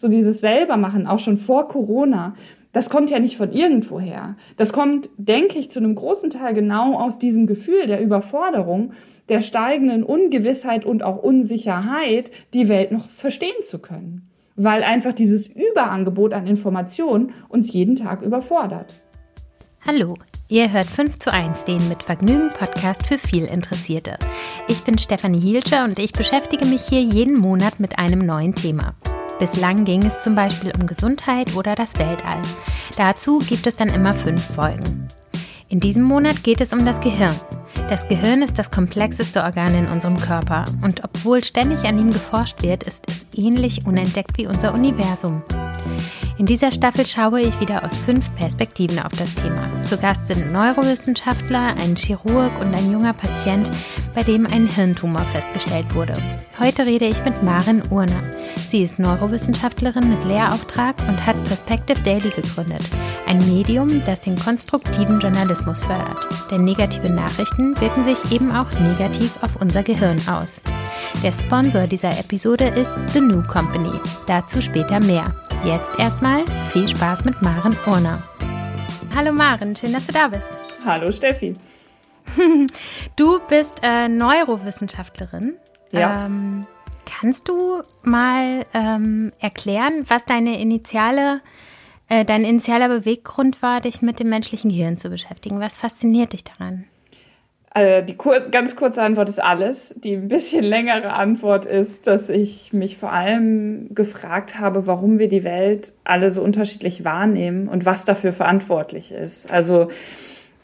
so dieses selbermachen, auch schon vor Corona, das kommt ja nicht von irgendwoher. Das kommt, denke ich, zu einem großen Teil genau aus diesem Gefühl der Überforderung, der steigenden Ungewissheit und auch Unsicherheit, die Welt noch verstehen zu können. Weil einfach dieses Überangebot an Informationen uns jeden Tag überfordert. Hallo, ihr hört 5 zu 1, den mit Vergnügen Podcast für viel Interessierte. Ich bin Stefanie Hielscher und ich beschäftige mich hier jeden Monat mit einem neuen Thema. Bislang ging es zum Beispiel um Gesundheit oder das Weltall. Dazu gibt es dann immer fünf Folgen. In diesem Monat geht es um das Gehirn. Das Gehirn ist das komplexeste Organ in unserem Körper und obwohl ständig an ihm geforscht wird, ist es ähnlich unentdeckt wie unser Universum. In dieser Staffel schaue ich wieder aus fünf Perspektiven auf das Thema. Zu Gast sind Neurowissenschaftler, ein Chirurg und ein junger Patient, bei dem ein Hirntumor festgestellt wurde. Heute rede ich mit Maren Urner. Sie ist Neurowissenschaftlerin mit Lehrauftrag und hat Perspective Daily gegründet, ein Medium, das den konstruktiven Journalismus fördert. Denn negative Nachrichten wirken sich eben auch negativ auf unser Gehirn aus. Der Sponsor dieser Episode ist The New Company. Dazu später mehr. Jetzt erstmal viel Spaß mit Maren Urner. Hallo Maren, schön, dass du da bist. Hallo Steffi. Du bist äh, Neurowissenschaftlerin. Ja. Ähm, kannst du mal ähm, erklären, was deine initiale, äh, dein initialer Beweggrund war, dich mit dem menschlichen Gehirn zu beschäftigen? Was fasziniert dich daran? Also die kur ganz kurze Antwort ist alles. Die ein bisschen längere Antwort ist, dass ich mich vor allem gefragt habe, warum wir die Welt alle so unterschiedlich wahrnehmen und was dafür verantwortlich ist. Also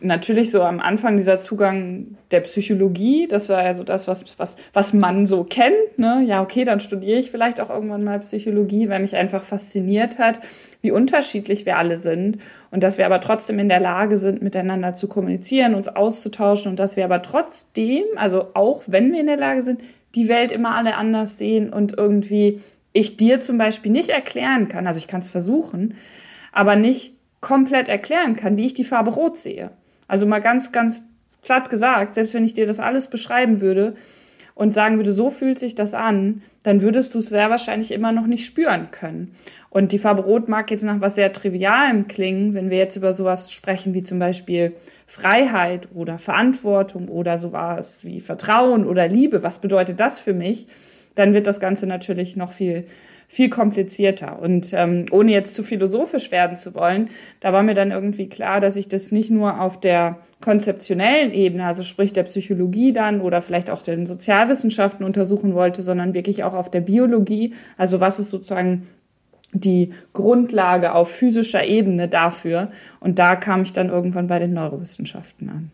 natürlich so am Anfang dieser Zugang der Psychologie, das war ja so das, was, was, was man so kennt. Ne? Ja, okay, dann studiere ich vielleicht auch irgendwann mal Psychologie, weil mich einfach fasziniert hat, wie unterschiedlich wir alle sind und dass wir aber trotzdem in der Lage sind, miteinander zu kommunizieren, uns auszutauschen und dass wir aber trotzdem, also auch wenn wir in der Lage sind, die Welt immer alle anders sehen und irgendwie ich dir zum Beispiel nicht erklären kann, also ich kann es versuchen, aber nicht komplett erklären kann, wie ich die Farbe rot sehe. Also mal ganz, ganz platt gesagt, selbst wenn ich dir das alles beschreiben würde und sagen würde, so fühlt sich das an, dann würdest du es sehr wahrscheinlich immer noch nicht spüren können. Und die Farbe Rot mag jetzt nach was sehr Trivialem klingen, wenn wir jetzt über sowas sprechen wie zum Beispiel Freiheit oder Verantwortung oder sowas wie Vertrauen oder Liebe. Was bedeutet das für mich? Dann wird das Ganze natürlich noch viel viel komplizierter. Und ähm, ohne jetzt zu philosophisch werden zu wollen, da war mir dann irgendwie klar, dass ich das nicht nur auf der konzeptionellen Ebene, also sprich der Psychologie dann oder vielleicht auch den Sozialwissenschaften untersuchen wollte, sondern wirklich auch auf der Biologie. Also was ist sozusagen die Grundlage auf physischer Ebene dafür? Und da kam ich dann irgendwann bei den Neurowissenschaften an.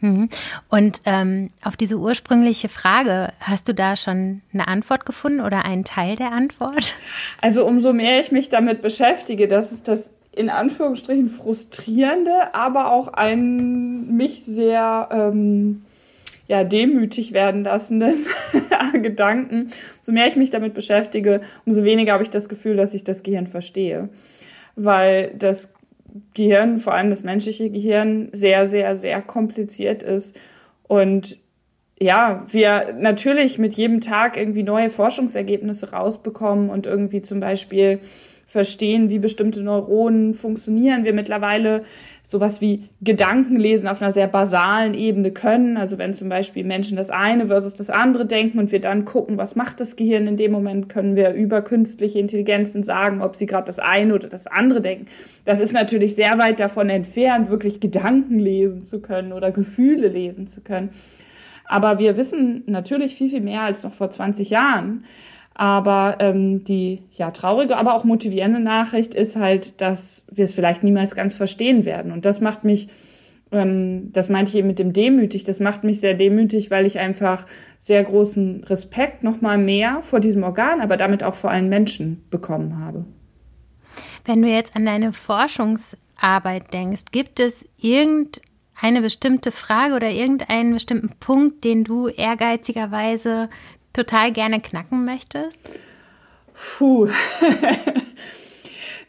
Mhm. Und ähm, auf diese ursprüngliche Frage, hast du da schon eine Antwort gefunden oder einen Teil der Antwort? Also umso mehr ich mich damit beschäftige, das ist das in Anführungsstrichen frustrierende, aber auch ein mich sehr ähm, ja, demütig werden lassenden Gedanken. Umso mehr ich mich damit beschäftige, umso weniger habe ich das Gefühl, dass ich das Gehirn verstehe. Weil das Gehirn, vor allem das menschliche Gehirn, sehr, sehr, sehr kompliziert ist. Und ja, wir natürlich mit jedem Tag irgendwie neue Forschungsergebnisse rausbekommen und irgendwie zum Beispiel verstehen, wie bestimmte Neuronen funktionieren. Wir mittlerweile sowas wie Gedankenlesen auf einer sehr basalen Ebene können. Also wenn zum Beispiel Menschen das eine versus das andere denken und wir dann gucken, was macht das Gehirn in dem Moment, können wir über künstliche Intelligenzen sagen, ob sie gerade das eine oder das andere denken. Das ist natürlich sehr weit davon entfernt, wirklich Gedanken lesen zu können oder Gefühle lesen zu können. Aber wir wissen natürlich viel, viel mehr als noch vor 20 Jahren. Aber ähm, die ja traurige, aber auch motivierende Nachricht ist halt, dass wir es vielleicht niemals ganz verstehen werden. Und das macht mich, ähm, das meinte ich eben mit dem demütig, das macht mich sehr demütig, weil ich einfach sehr großen Respekt nochmal mehr vor diesem Organ, aber damit auch vor allen Menschen bekommen habe. Wenn du jetzt an deine Forschungsarbeit denkst, gibt es irgendeine bestimmte Frage oder irgendeinen bestimmten Punkt, den du ehrgeizigerweise total gerne knacken möchtest? Puh.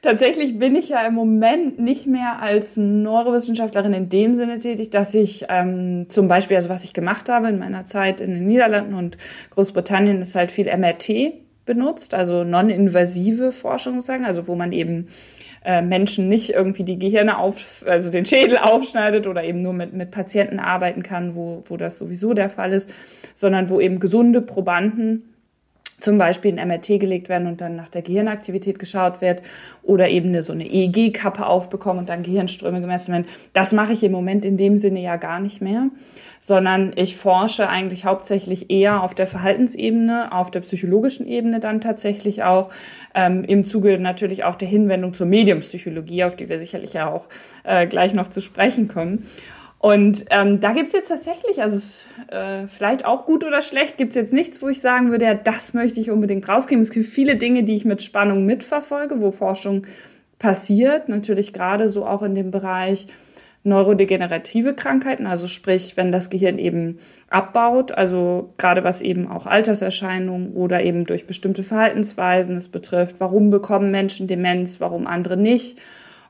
Tatsächlich bin ich ja im Moment nicht mehr als Neurowissenschaftlerin in dem Sinne tätig, dass ich ähm, zum Beispiel, also was ich gemacht habe in meiner Zeit in den Niederlanden und Großbritannien, ist halt viel MRT. benutzt, also non-invasive Forschung sozusagen, also wo man eben äh, Menschen nicht irgendwie die Gehirne auf, also den Schädel aufschneidet oder eben nur mit, mit Patienten arbeiten kann, wo, wo das sowieso der Fall ist, sondern wo eben gesunde Probanden zum Beispiel in MRT gelegt werden und dann nach der Gehirnaktivität geschaut wird oder eben eine, so eine EEG-Kappe aufbekommen und dann Gehirnströme gemessen werden. Das mache ich im Moment in dem Sinne ja gar nicht mehr, sondern ich forsche eigentlich hauptsächlich eher auf der Verhaltensebene, auf der psychologischen Ebene dann tatsächlich auch, ähm, im Zuge natürlich auch der Hinwendung zur Mediumpsychologie, auf die wir sicherlich ja auch äh, gleich noch zu sprechen kommen. Und ähm, da gibt's jetzt tatsächlich, also äh, vielleicht auch gut oder schlecht, gibt's jetzt nichts, wo ich sagen würde, ja, das möchte ich unbedingt rausgeben. Es gibt viele Dinge, die ich mit Spannung mitverfolge, wo Forschung passiert. Natürlich gerade so auch in dem Bereich neurodegenerative Krankheiten, also sprich, wenn das Gehirn eben abbaut, also gerade was eben auch Alterserscheinungen oder eben durch bestimmte Verhaltensweisen es betrifft, warum bekommen Menschen Demenz, warum andere nicht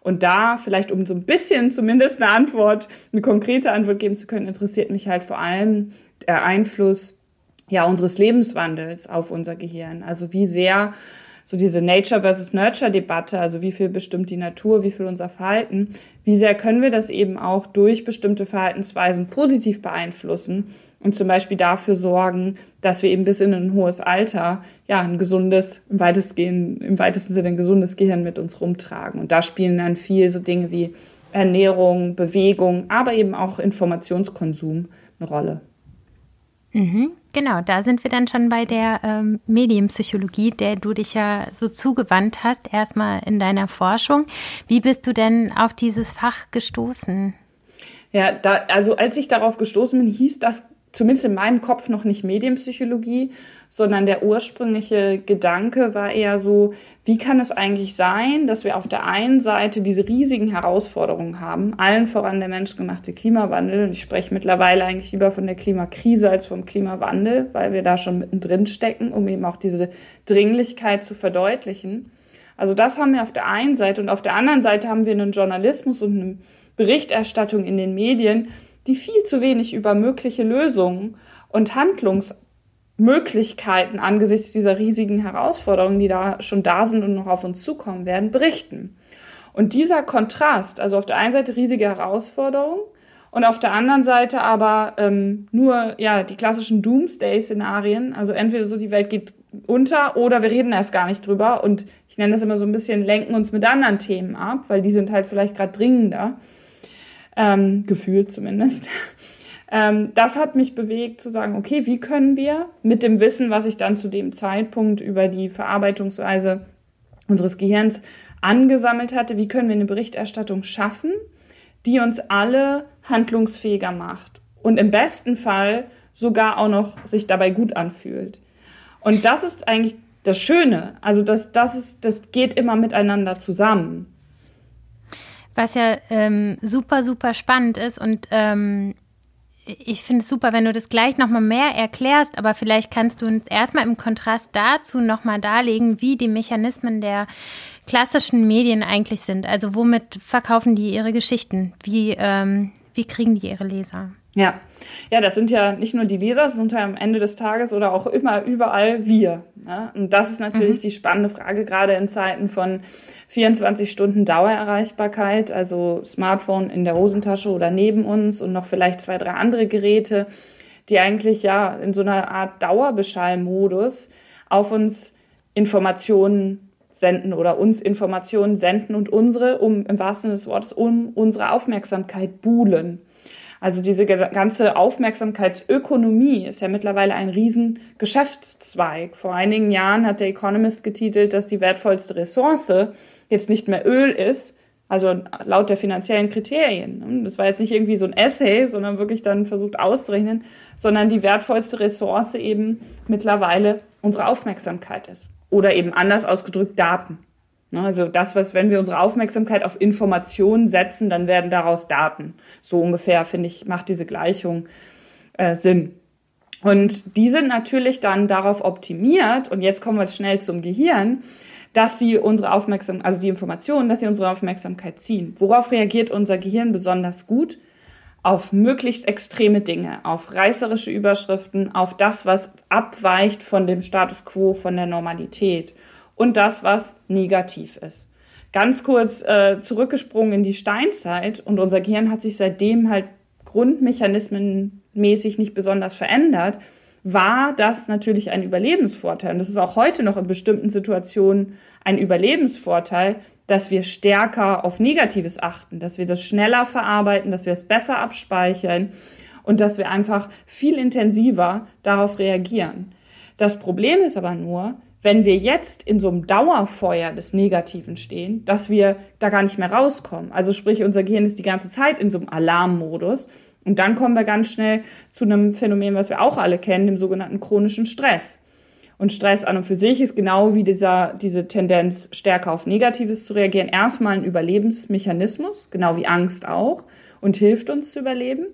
und da vielleicht, um so ein bisschen zumindest eine Antwort, eine konkrete Antwort geben zu können, interessiert mich halt vor allem der Einfluss ja unseres Lebenswandels auf unser Gehirn. Also wie sehr so diese Nature versus Nurture Debatte, also wie viel bestimmt die Natur, wie viel unser Verhalten, wie sehr können wir das eben auch durch bestimmte Verhaltensweisen positiv beeinflussen und zum Beispiel dafür sorgen, dass wir eben bis in ein hohes Alter ja ein gesundes, im weitesten, im weitesten Sinne ein gesundes Gehirn mit uns rumtragen. Und da spielen dann viel so Dinge wie Ernährung, Bewegung, aber eben auch Informationskonsum eine Rolle. Mhm, genau, da sind wir dann schon bei der ähm, Medienpsychologie, der du dich ja so zugewandt hast, erstmal in deiner Forschung. Wie bist du denn auf dieses Fach gestoßen? Ja, da, also als ich darauf gestoßen bin, hieß das zumindest in meinem Kopf noch nicht Medienpsychologie, sondern der ursprüngliche Gedanke war eher so, wie kann es eigentlich sein, dass wir auf der einen Seite diese riesigen Herausforderungen haben, allen voran der menschgemachte Klimawandel, und ich spreche mittlerweile eigentlich lieber von der Klimakrise als vom Klimawandel, weil wir da schon mittendrin stecken, um eben auch diese Dringlichkeit zu verdeutlichen. Also das haben wir auf der einen Seite und auf der anderen Seite haben wir einen Journalismus und eine Berichterstattung in den Medien, die viel zu wenig über mögliche Lösungen und Handlungsmöglichkeiten angesichts dieser riesigen Herausforderungen, die da schon da sind und noch auf uns zukommen werden, berichten. Und dieser Kontrast, also auf der einen Seite riesige Herausforderungen und auf der anderen Seite aber ähm, nur ja die klassischen Doomsday-Szenarien, also entweder so die Welt geht unter oder wir reden erst gar nicht drüber und ich nenne das immer so ein bisschen lenken uns mit anderen Themen ab, weil die sind halt vielleicht gerade dringender ähm, gefühlt zumindest. Ähm, das hat mich bewegt zu sagen, okay, wie können wir mit dem Wissen, was ich dann zu dem Zeitpunkt über die Verarbeitungsweise unseres Gehirns angesammelt hatte, wie können wir eine Berichterstattung schaffen, die uns alle handlungsfähiger macht und im besten Fall sogar auch noch sich dabei gut anfühlt. Und das ist eigentlich das Schöne. Also das, das, ist, das geht immer miteinander zusammen was ja ähm, super, super spannend ist und ähm, ich finde es super, wenn du das gleich nochmal mehr erklärst, aber vielleicht kannst du uns erstmal im Kontrast dazu nochmal darlegen, wie die Mechanismen der klassischen Medien eigentlich sind. Also womit verkaufen die ihre Geschichten? Wie, ähm, wie kriegen die ihre Leser? Ja. Ja, das sind ja nicht nur die Leser, das sind ja am Ende des Tages oder auch immer überall wir. Ja? Und das ist natürlich mhm. die spannende Frage, gerade in Zeiten von 24 Stunden Dauererreichbarkeit, also Smartphone in der Hosentasche oder neben uns und noch vielleicht zwei, drei andere Geräte, die eigentlich ja in so einer Art Dauerbeschallmodus auf uns Informationen senden oder uns Informationen senden und unsere, um im wahrsten Sinne des Wortes, um unsere Aufmerksamkeit buhlen. Also diese ganze Aufmerksamkeitsökonomie ist ja mittlerweile ein riesen Geschäftszweig. Vor einigen Jahren hat der Economist getitelt, dass die wertvollste Ressource jetzt nicht mehr Öl ist, also laut der finanziellen Kriterien. Das war jetzt nicht irgendwie so ein Essay, sondern wirklich dann versucht auszurechnen, sondern die wertvollste Ressource eben mittlerweile unsere Aufmerksamkeit ist. Oder eben anders ausgedrückt Daten. Ne, also das, was, wenn wir unsere Aufmerksamkeit auf Informationen setzen, dann werden daraus Daten. So ungefähr, finde ich, macht diese Gleichung äh, Sinn. Und die sind natürlich dann darauf optimiert, und jetzt kommen wir schnell zum Gehirn, dass sie unsere Aufmerksamkeit, also die Informationen, dass sie unsere Aufmerksamkeit ziehen. Worauf reagiert unser Gehirn besonders gut? auf möglichst extreme Dinge, auf reißerische Überschriften, auf das, was abweicht von dem Status quo, von der Normalität und das, was negativ ist. Ganz kurz äh, zurückgesprungen in die Steinzeit und unser Gehirn hat sich seitdem halt grundmechanismenmäßig nicht besonders verändert, war das natürlich ein Überlebensvorteil. Und das ist auch heute noch in bestimmten Situationen ein Überlebensvorteil, dass wir stärker auf Negatives achten, dass wir das schneller verarbeiten, dass wir es besser abspeichern und dass wir einfach viel intensiver darauf reagieren. Das Problem ist aber nur, wenn wir jetzt in so einem Dauerfeuer des Negativen stehen, dass wir da gar nicht mehr rauskommen. Also sprich, unser Gehirn ist die ganze Zeit in so einem Alarmmodus. Und dann kommen wir ganz schnell zu einem Phänomen, was wir auch alle kennen, dem sogenannten chronischen Stress. Und Stress an und für sich ist genau wie dieser, diese Tendenz, stärker auf Negatives zu reagieren, erstmal ein Überlebensmechanismus, genau wie Angst auch, und hilft uns zu überleben.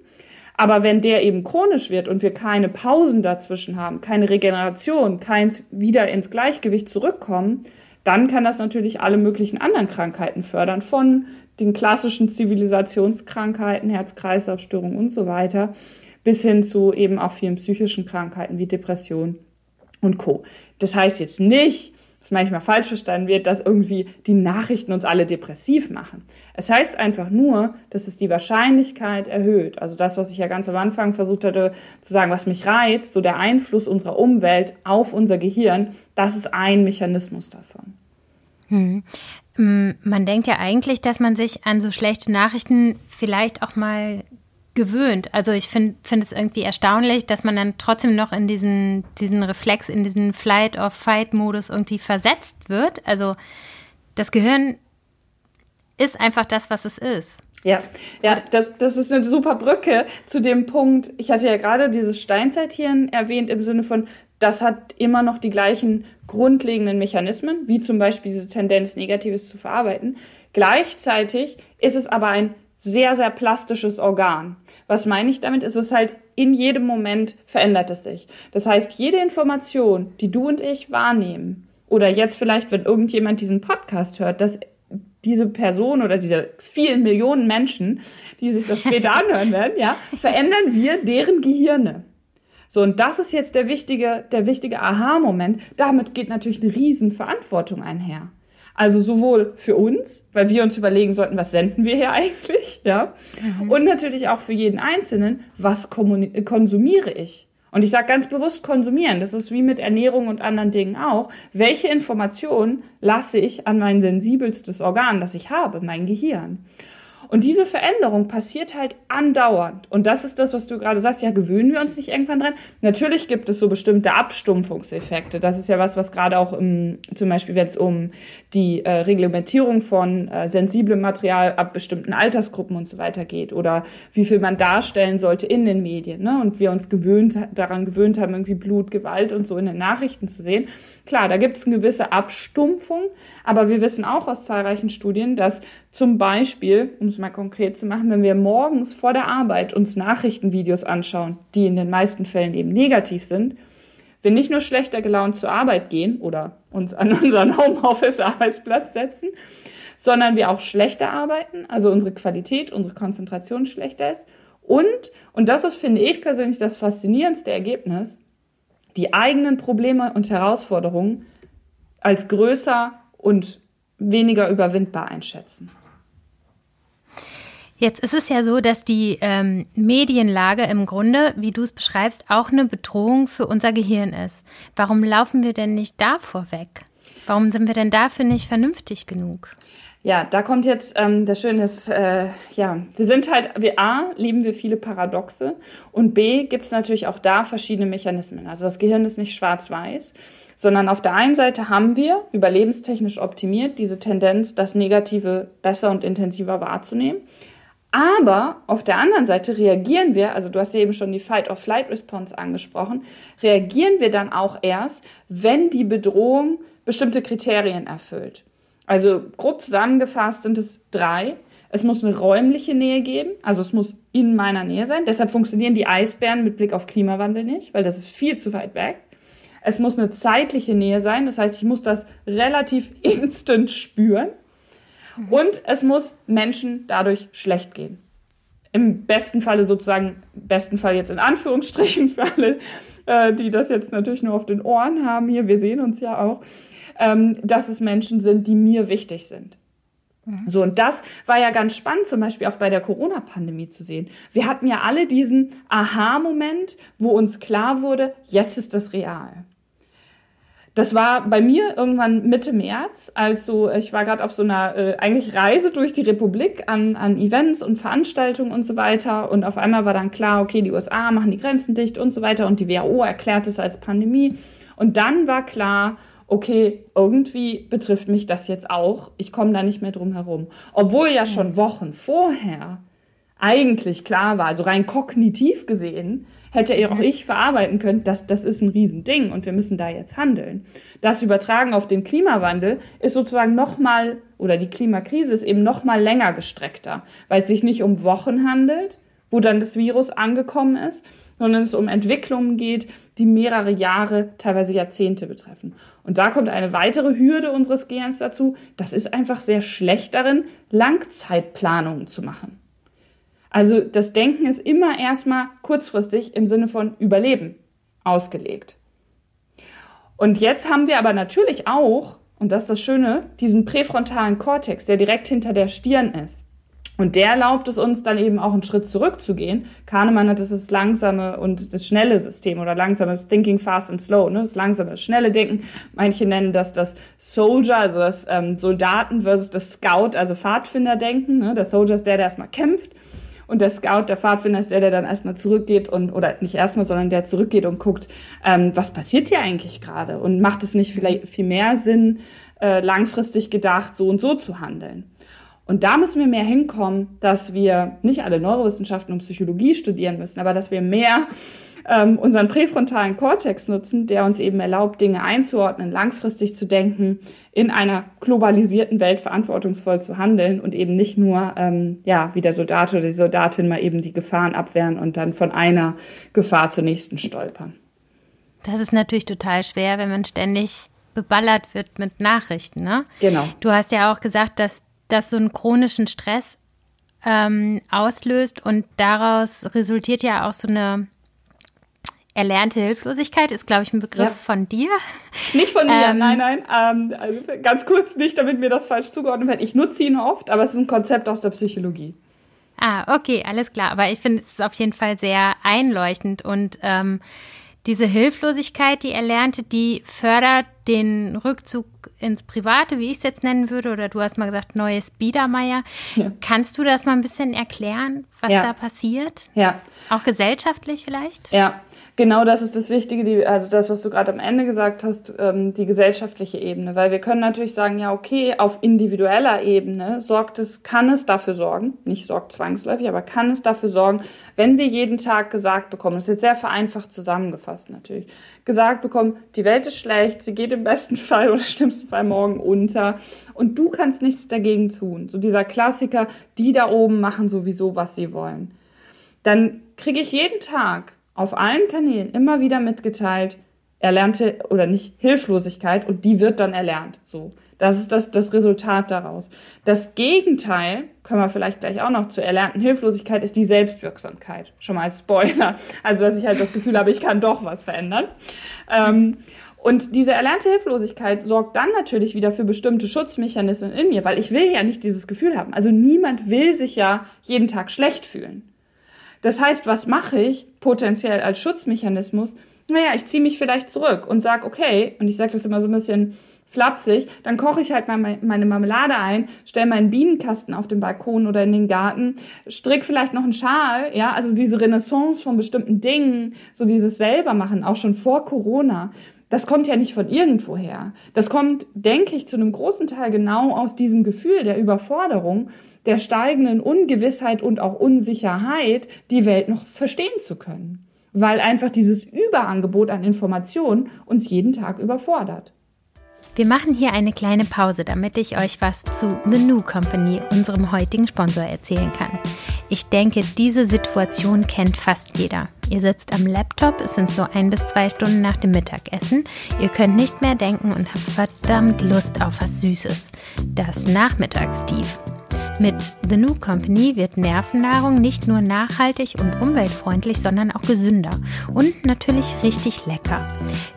Aber wenn der eben chronisch wird und wir keine Pausen dazwischen haben, keine Regeneration, keins wieder ins Gleichgewicht zurückkommen, dann kann das natürlich alle möglichen anderen Krankheiten fördern, von den klassischen Zivilisationskrankheiten, Herz-Kreislauf-Störungen und so weiter, bis hin zu eben auch vielen psychischen Krankheiten wie Depression und Co. Das heißt jetzt nicht, dass manchmal falsch verstanden wird, dass irgendwie die Nachrichten uns alle depressiv machen. Es heißt einfach nur, dass es die Wahrscheinlichkeit erhöht. Also das, was ich ja ganz am Anfang versucht hatte zu sagen, was mich reizt, so der Einfluss unserer Umwelt auf unser Gehirn, das ist ein Mechanismus davon. Hm. Mm, man denkt ja eigentlich, dass man sich an so schlechte Nachrichten vielleicht auch mal gewöhnt. Also ich finde find es irgendwie erstaunlich, dass man dann trotzdem noch in diesen, diesen Reflex, in diesen Flight-of-Fight-Modus irgendwie versetzt wird. Also das Gehirn ist einfach das, was es ist. Ja, ja, das, das ist eine super Brücke zu dem Punkt. Ich hatte ja gerade dieses Steinzeithirn erwähnt im Sinne von, das hat immer noch die gleichen grundlegenden Mechanismen, wie zum Beispiel diese Tendenz, Negatives zu verarbeiten. Gleichzeitig ist es aber ein sehr, sehr plastisches Organ. Was meine ich damit? Ist es halt in jedem Moment verändert es sich. Das heißt, jede Information, die du und ich wahrnehmen, oder jetzt vielleicht, wenn irgendjemand diesen Podcast hört, dass diese Person oder diese vielen Millionen Menschen, die sich das später anhören werden, ja, verändern wir deren Gehirne. So, und das ist jetzt der wichtige, der wichtige Aha-Moment. Damit geht natürlich eine Riesenverantwortung einher. Also sowohl für uns, weil wir uns überlegen sollten, was senden wir hier eigentlich, ja, mhm. und natürlich auch für jeden Einzelnen, was konsumiere ich. Und ich sage ganz bewusst konsumieren. Das ist wie mit Ernährung und anderen Dingen auch. Welche Informationen lasse ich an mein sensibelstes Organ, das ich habe, mein Gehirn? Und diese Veränderung passiert halt andauernd. Und das ist das, was du gerade sagst. Ja, gewöhnen wir uns nicht irgendwann dran? Natürlich gibt es so bestimmte Abstumpfungseffekte. Das ist ja was, was gerade auch im, zum Beispiel, wenn es um die äh, Reglementierung von äh, sensiblem Material ab bestimmten Altersgruppen und so weiter geht oder wie viel man darstellen sollte in den Medien. Ne? Und wir uns gewöhnt, daran gewöhnt haben, irgendwie Blut, Gewalt und so in den Nachrichten zu sehen. Klar, da gibt es eine gewisse Abstumpfung, aber wir wissen auch aus zahlreichen Studien, dass zum Beispiel, um es mal konkret zu machen, wenn wir morgens vor der Arbeit uns Nachrichtenvideos anschauen, die in den meisten Fällen eben negativ sind, wir nicht nur schlechter gelaunt zur Arbeit gehen oder uns an unseren Homeoffice-Arbeitsplatz setzen, sondern wir auch schlechter arbeiten, also unsere Qualität, unsere Konzentration schlechter ist. Und, und das ist, finde ich persönlich, das faszinierendste Ergebnis, die eigenen Probleme und Herausforderungen als größer und weniger überwindbar einschätzen. Jetzt ist es ja so, dass die ähm, Medienlage im Grunde, wie du es beschreibst, auch eine Bedrohung für unser Gehirn ist. Warum laufen wir denn nicht davor weg? Warum sind wir denn dafür nicht vernünftig genug? Ja, da kommt jetzt ähm, das Schöne ist, äh, ja, wir sind halt, wir A, leben wir viele Paradoxe und B, gibt es natürlich auch da verschiedene Mechanismen. Also das Gehirn ist nicht schwarz-weiß, sondern auf der einen Seite haben wir, überlebenstechnisch optimiert, diese Tendenz, das Negative besser und intensiver wahrzunehmen. Aber auf der anderen Seite reagieren wir, also du hast ja eben schon die Fight-or-Flight-Response angesprochen, reagieren wir dann auch erst, wenn die Bedrohung bestimmte Kriterien erfüllt. Also grob zusammengefasst sind es drei. Es muss eine räumliche Nähe geben, also es muss in meiner Nähe sein. Deshalb funktionieren die Eisbären mit Blick auf Klimawandel nicht, weil das ist viel zu weit weg. Es muss eine zeitliche Nähe sein, das heißt, ich muss das relativ instant spüren. Mhm. Und es muss Menschen dadurch schlecht gehen. im besten Falle sozusagen, besten Fall jetzt in Anführungsstrichen für alle, äh, die das jetzt natürlich nur auf den Ohren haben hier, wir sehen uns ja auch, ähm, dass es Menschen sind, die mir wichtig sind. Mhm. So, und das war ja ganz spannend, zum Beispiel auch bei der Corona-Pandemie zu sehen. Wir hatten ja alle diesen Aha-Moment, wo uns klar wurde, jetzt ist das real. Das war bei mir irgendwann Mitte März, also ich war gerade auf so einer äh, eigentlich Reise durch die Republik an, an Events und Veranstaltungen und so weiter. Und auf einmal war dann klar, okay, die USA machen die Grenzen dicht und so weiter und die WHO erklärt es als Pandemie. Und dann war klar, okay, irgendwie betrifft mich das jetzt auch. Ich komme da nicht mehr drum herum. Obwohl ja schon Wochen vorher eigentlich klar war, also rein kognitiv gesehen, hätte auch mhm. ich verarbeiten können, dass das ist ein Riesending und wir müssen da jetzt handeln. Das Übertragen auf den Klimawandel ist sozusagen nochmal, oder die Klimakrise ist eben nochmal länger gestreckter, weil es sich nicht um Wochen handelt, wo dann das Virus angekommen ist, sondern es um Entwicklungen geht, die mehrere Jahre, teilweise Jahrzehnte betreffen. Und da kommt eine weitere Hürde unseres Gehens dazu. Das ist einfach sehr schlecht darin, Langzeitplanungen zu machen. Also das Denken ist immer erstmal kurzfristig im Sinne von Überleben ausgelegt. Und jetzt haben wir aber natürlich auch, und das ist das Schöne, diesen präfrontalen Kortex, der direkt hinter der Stirn ist. Und der erlaubt es uns dann eben auch einen Schritt zurückzugehen. Kahnemann hat das das langsame und das schnelle System oder langsames Thinking Fast and Slow, ne? das langsame, schnelle Denken. Manche nennen das das Soldier, also das ähm, Soldaten versus das Scout, also Pfadfinder-Denken. Ne? Der Soldier ist der, der erstmal kämpft und der Scout, der Pfadfinder ist der, der dann erstmal zurückgeht und, oder nicht erstmal, sondern der zurückgeht und guckt, ähm, was passiert hier eigentlich gerade? Und macht es nicht vielleicht viel mehr Sinn, äh, langfristig gedacht, so und so zu handeln? Und da müssen wir mehr hinkommen, dass wir nicht alle Neurowissenschaften und Psychologie studieren müssen, aber dass wir mehr ähm, unseren präfrontalen Kortex nutzen, der uns eben erlaubt, Dinge einzuordnen, langfristig zu denken, in einer globalisierten Welt verantwortungsvoll zu handeln und eben nicht nur, ähm, ja, wie der Soldat oder die Soldatin mal eben die Gefahren abwehren und dann von einer Gefahr zur nächsten stolpern. Das ist natürlich total schwer, wenn man ständig beballert wird mit Nachrichten, ne? Genau. Du hast ja auch gesagt, dass das so einen chronischen Stress ähm, auslöst und daraus resultiert ja auch so eine Erlernte Hilflosigkeit ist, glaube ich, ein Begriff ja. von dir. Nicht von mir, ähm, nein, nein. Ähm, also ganz kurz nicht, damit mir das falsch zugeordnet wird. Ich nutze ihn oft, aber es ist ein Konzept aus der Psychologie. Ah, okay, alles klar. Aber ich finde es auf jeden Fall sehr einleuchtend und ähm, diese Hilflosigkeit, die Erlernte, die fördert den Rückzug ins Private, wie ich es jetzt nennen würde, oder du hast mal gesagt, neues Biedermeier. Ja. Kannst du das mal ein bisschen erklären, was ja. da passiert? Ja. Auch gesellschaftlich vielleicht? Ja, genau das ist das Wichtige, die, also das, was du gerade am Ende gesagt hast, ähm, die gesellschaftliche Ebene. Weil wir können natürlich sagen, ja, okay, auf individueller Ebene sorgt es, kann es dafür sorgen, nicht sorgt zwangsläufig, aber kann es dafür sorgen, wenn wir jeden Tag gesagt bekommen, das ist jetzt sehr vereinfacht zusammengefasst natürlich, gesagt bekommen, die Welt ist schlecht, sie geht im besten Fall oder schlimmsten Fall morgen unter und du kannst nichts dagegen tun. So dieser Klassiker, die da oben machen sowieso, was sie wollen. Dann kriege ich jeden Tag auf allen Kanälen immer wieder mitgeteilt, erlernte oder nicht Hilflosigkeit und die wird dann erlernt. So. Das ist das, das Resultat daraus. Das Gegenteil, können wir vielleicht gleich auch noch zur erlernten Hilflosigkeit, ist die Selbstwirksamkeit. Schon mal als Spoiler. Also, dass ich halt das Gefühl habe, ich kann doch was verändern. Ähm, und diese erlernte Hilflosigkeit sorgt dann natürlich wieder für bestimmte Schutzmechanismen in mir, weil ich will ja nicht dieses Gefühl haben. Also niemand will sich ja jeden Tag schlecht fühlen. Das heißt, was mache ich potenziell als Schutzmechanismus? Naja, ich ziehe mich vielleicht zurück und sage, okay, und ich sage das immer so ein bisschen flapsig, dann koche ich halt meine Marmelade ein, stelle meinen Bienenkasten auf den Balkon oder in den Garten, strick vielleicht noch einen Schal, ja, also diese Renaissance von bestimmten Dingen, so dieses selber machen, auch schon vor Corona. Das kommt ja nicht von irgendwoher. Das kommt, denke ich, zu einem großen Teil genau aus diesem Gefühl der Überforderung der steigenden Ungewissheit und auch Unsicherheit die Welt noch verstehen zu können. Weil einfach dieses Überangebot an Informationen uns jeden Tag überfordert. Wir machen hier eine kleine Pause, damit ich euch was zu The New Company, unserem heutigen Sponsor, erzählen kann. Ich denke, diese Situation kennt fast jeder. Ihr sitzt am Laptop, es sind so ein bis zwei Stunden nach dem Mittagessen. Ihr könnt nicht mehr denken und habt verdammt Lust auf was Süßes. Das Nachmittagstief. Mit The New Company wird Nervennahrung nicht nur nachhaltig und umweltfreundlich, sondern auch gesünder und natürlich richtig lecker.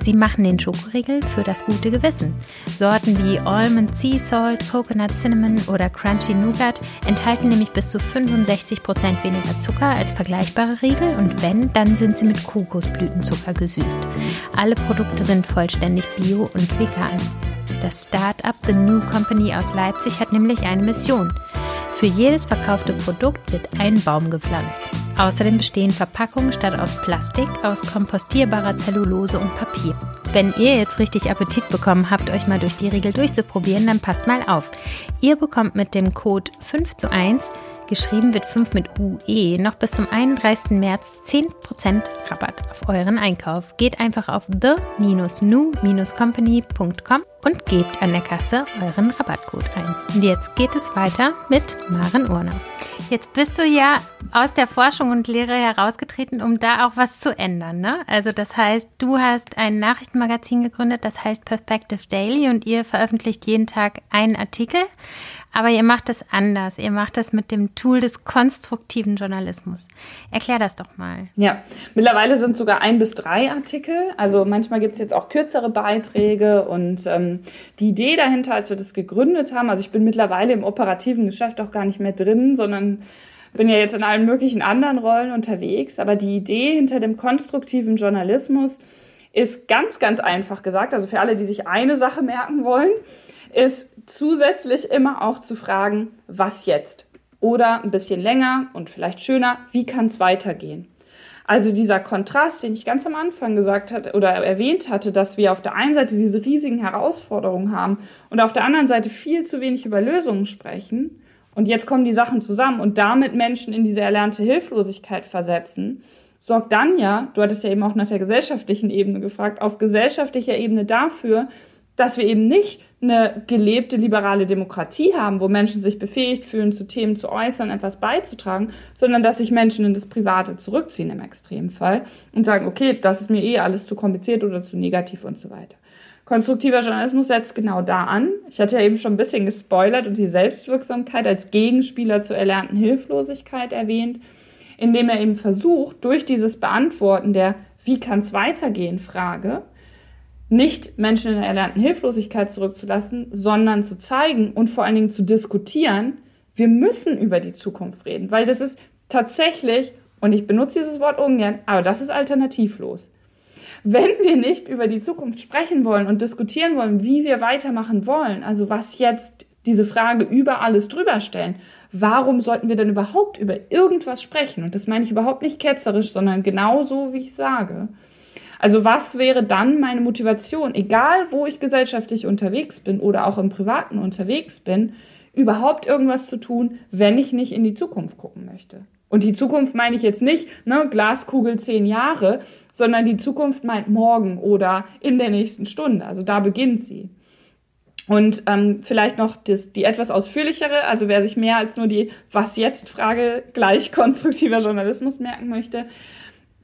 Sie machen den Schokoriegel für das gute Gewissen. Sorten wie Almond Sea Salt, Coconut Cinnamon oder Crunchy Nougat enthalten nämlich bis zu 65% weniger Zucker als vergleichbare Riegel und wenn, dann sind sie mit Kokosblütenzucker gesüßt. Alle Produkte sind vollständig bio und vegan. Das Start-up The New Company aus Leipzig hat nämlich eine Mission. Für jedes verkaufte Produkt wird ein Baum gepflanzt. Außerdem bestehen Verpackungen statt aus Plastik aus kompostierbarer Zellulose und Papier. Wenn ihr jetzt richtig Appetit bekommen habt, euch mal durch die Riegel durchzuprobieren, dann passt mal auf. Ihr bekommt mit dem Code 5 zu 1 geschrieben wird 5 mit UE, noch bis zum 31. März 10% Rabatt auf euren Einkauf. Geht einfach auf the-new-company.com und gebt an der Kasse euren Rabattcode ein. Und jetzt geht es weiter mit Maren Urner. Jetzt bist du ja aus der Forschung und Lehre herausgetreten, um da auch was zu ändern. Ne? Also das heißt, du hast ein Nachrichtenmagazin gegründet, das heißt Perspective Daily und ihr veröffentlicht jeden Tag einen Artikel. Aber ihr macht das anders. Ihr macht das mit dem Tool des konstruktiven Journalismus. Erklär das doch mal. Ja, mittlerweile sind sogar ein bis drei Artikel. Also manchmal gibt es jetzt auch kürzere Beiträge. Und ähm, die Idee dahinter, als wir das gegründet haben, also ich bin mittlerweile im operativen Geschäft auch gar nicht mehr drin, sondern bin ja jetzt in allen möglichen anderen Rollen unterwegs. Aber die Idee hinter dem konstruktiven Journalismus ist ganz, ganz einfach gesagt. Also für alle, die sich eine Sache merken wollen ist zusätzlich immer auch zu fragen, was jetzt? Oder ein bisschen länger und vielleicht schöner, wie kann es weitergehen? Also dieser Kontrast, den ich ganz am Anfang gesagt hatte oder erwähnt hatte, dass wir auf der einen Seite diese riesigen Herausforderungen haben und auf der anderen Seite viel zu wenig über Lösungen sprechen. Und jetzt kommen die Sachen zusammen und damit Menschen in diese erlernte Hilflosigkeit versetzen, sorgt dann ja, du hattest ja eben auch nach der gesellschaftlichen Ebene gefragt, auf gesellschaftlicher Ebene dafür, dass wir eben nicht eine gelebte liberale Demokratie haben, wo Menschen sich befähigt fühlen, zu Themen zu äußern, etwas beizutragen, sondern dass sich Menschen in das Private zurückziehen im Extremfall und sagen, okay, das ist mir eh alles zu kompliziert oder zu negativ und so weiter. Konstruktiver Journalismus setzt genau da an. Ich hatte ja eben schon ein bisschen gespoilert und die Selbstwirksamkeit als Gegenspieler zur erlernten Hilflosigkeit erwähnt, indem er eben versucht, durch dieses Beantworten der Wie kann es weitergehen Frage, nicht Menschen in der erlernten Hilflosigkeit zurückzulassen, sondern zu zeigen und vor allen Dingen zu diskutieren, wir müssen über die Zukunft reden, weil das ist tatsächlich, und ich benutze dieses Wort ungern, aber das ist alternativlos. Wenn wir nicht über die Zukunft sprechen wollen und diskutieren wollen, wie wir weitermachen wollen, also was jetzt diese Frage über alles drüber stellen, warum sollten wir denn überhaupt über irgendwas sprechen? Und das meine ich überhaupt nicht ketzerisch, sondern genau so, wie ich sage. Also was wäre dann meine Motivation, egal wo ich gesellschaftlich unterwegs bin oder auch im Privaten unterwegs bin, überhaupt irgendwas zu tun, wenn ich nicht in die Zukunft gucken möchte? Und die Zukunft meine ich jetzt nicht, ne, Glaskugel zehn Jahre, sondern die Zukunft meint morgen oder in der nächsten Stunde. Also da beginnt sie. Und ähm, vielleicht noch das, die etwas ausführlichere, also wer sich mehr als nur die Was jetzt Frage gleich konstruktiver Journalismus merken möchte,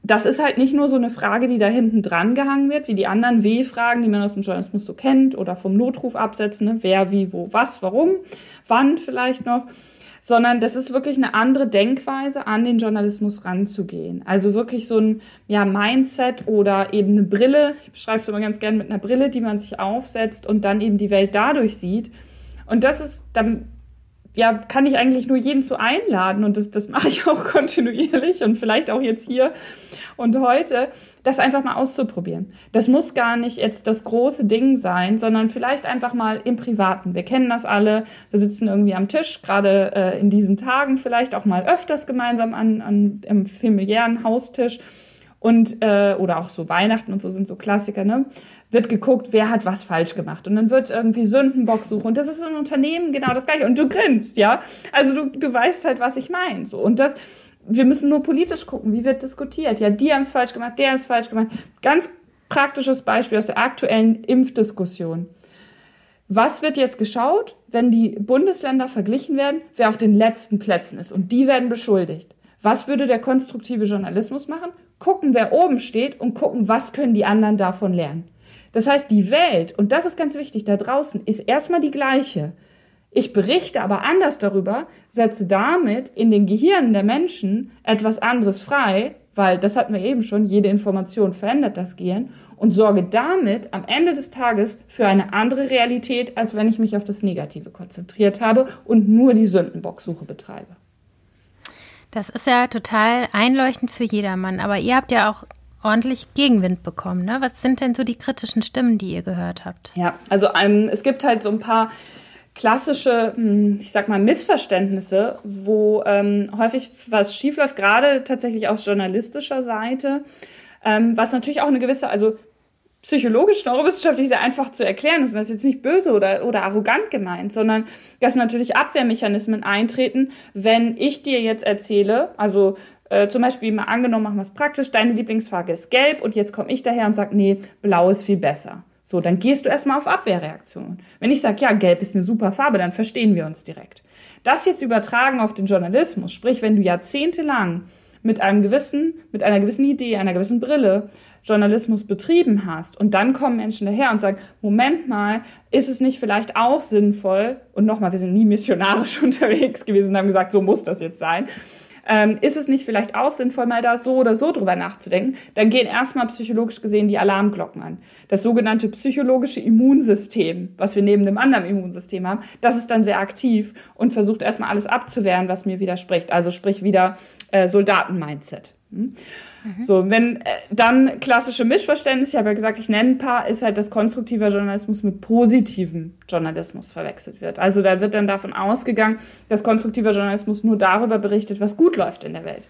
das ist halt nicht nur so eine Frage, die da hinten dran gehangen wird, wie die anderen W-Fragen, die man aus dem Journalismus so kennt oder vom Notruf absetzen, ne? wer, wie, wo, was, warum, wann vielleicht noch, sondern das ist wirklich eine andere Denkweise, an den Journalismus ranzugehen. Also wirklich so ein ja, Mindset oder eben eine Brille, ich beschreibe es immer ganz gerne mit einer Brille, die man sich aufsetzt und dann eben die Welt dadurch sieht. Und das ist, dann ja, kann ich eigentlich nur jeden zu einladen und das, das mache ich auch kontinuierlich und vielleicht auch jetzt hier und heute, das einfach mal auszuprobieren. Das muss gar nicht jetzt das große Ding sein, sondern vielleicht einfach mal im Privaten. Wir kennen das alle, wir sitzen irgendwie am Tisch, gerade äh, in diesen Tagen vielleicht auch mal öfters gemeinsam an, an im familiären Haustisch und äh, oder auch so Weihnachten und so sind so Klassiker, ne? Wird geguckt, wer hat was falsch gemacht und dann wird irgendwie Sündenbock suchen und das ist in Unternehmen genau das gleiche und du grinst, ja? Also du, du weißt halt, was ich meine, so und das wir müssen nur politisch gucken, wie wird diskutiert. Ja, die haben es falsch gemacht, der ist falsch gemacht. Ganz praktisches Beispiel aus der aktuellen Impfdiskussion. Was wird jetzt geschaut, wenn die Bundesländer verglichen werden, wer auf den letzten Plätzen ist? Und die werden beschuldigt. Was würde der konstruktive Journalismus machen? gucken, wer oben steht und gucken, was können die anderen davon lernen. Das heißt, die Welt, und das ist ganz wichtig, da draußen ist erstmal die gleiche. Ich berichte aber anders darüber, setze damit in den Gehirnen der Menschen etwas anderes frei, weil das hatten wir eben schon, jede Information verändert das Gehirn und sorge damit am Ende des Tages für eine andere Realität, als wenn ich mich auf das Negative konzentriert habe und nur die Sündenbocksuche betreibe. Das ist ja total einleuchtend für jedermann, aber ihr habt ja auch ordentlich Gegenwind bekommen. Ne? Was sind denn so die kritischen Stimmen, die ihr gehört habt? Ja, also ähm, es gibt halt so ein paar klassische, hm, ich sag mal, Missverständnisse, wo ähm, häufig was schiefläuft, gerade tatsächlich aus journalistischer Seite, ähm, was natürlich auch eine gewisse, also psychologisch, neurowissenschaftlich sehr einfach zu erklären ist. Und das ist jetzt nicht böse oder, oder arrogant gemeint, sondern dass natürlich Abwehrmechanismen eintreten, wenn ich dir jetzt erzähle, also äh, zum Beispiel mal angenommen, machen wir es praktisch, deine Lieblingsfarbe ist gelb und jetzt komme ich daher und sage, nee, blau ist viel besser. So, dann gehst du erstmal auf Abwehrreaktion. Wenn ich sage, ja, gelb ist eine super Farbe, dann verstehen wir uns direkt. Das jetzt übertragen auf den Journalismus, sprich, wenn du jahrzehntelang mit einem gewissen, mit einer gewissen Idee, einer gewissen Brille Journalismus betrieben hast und dann kommen Menschen daher und sagen, Moment mal, ist es nicht vielleicht auch sinnvoll, und nochmal, wir sind nie missionarisch unterwegs gewesen und haben gesagt, so muss das jetzt sein, ähm, ist es nicht vielleicht auch sinnvoll, mal da so oder so drüber nachzudenken, dann gehen erstmal psychologisch gesehen die Alarmglocken an. Das sogenannte psychologische Immunsystem, was wir neben dem anderen Immunsystem haben, das ist dann sehr aktiv und versucht erstmal alles abzuwehren, was mir widerspricht. Also sprich wieder äh, Soldaten-Mindset. Hm? Mhm. So, wenn äh, dann klassische Missverständnisse, ich habe ja gesagt, ich nenne ein paar, ist halt, dass konstruktiver Journalismus mit positivem Journalismus verwechselt wird. Also da wird dann davon ausgegangen, dass konstruktiver Journalismus nur darüber berichtet, was gut läuft in der Welt.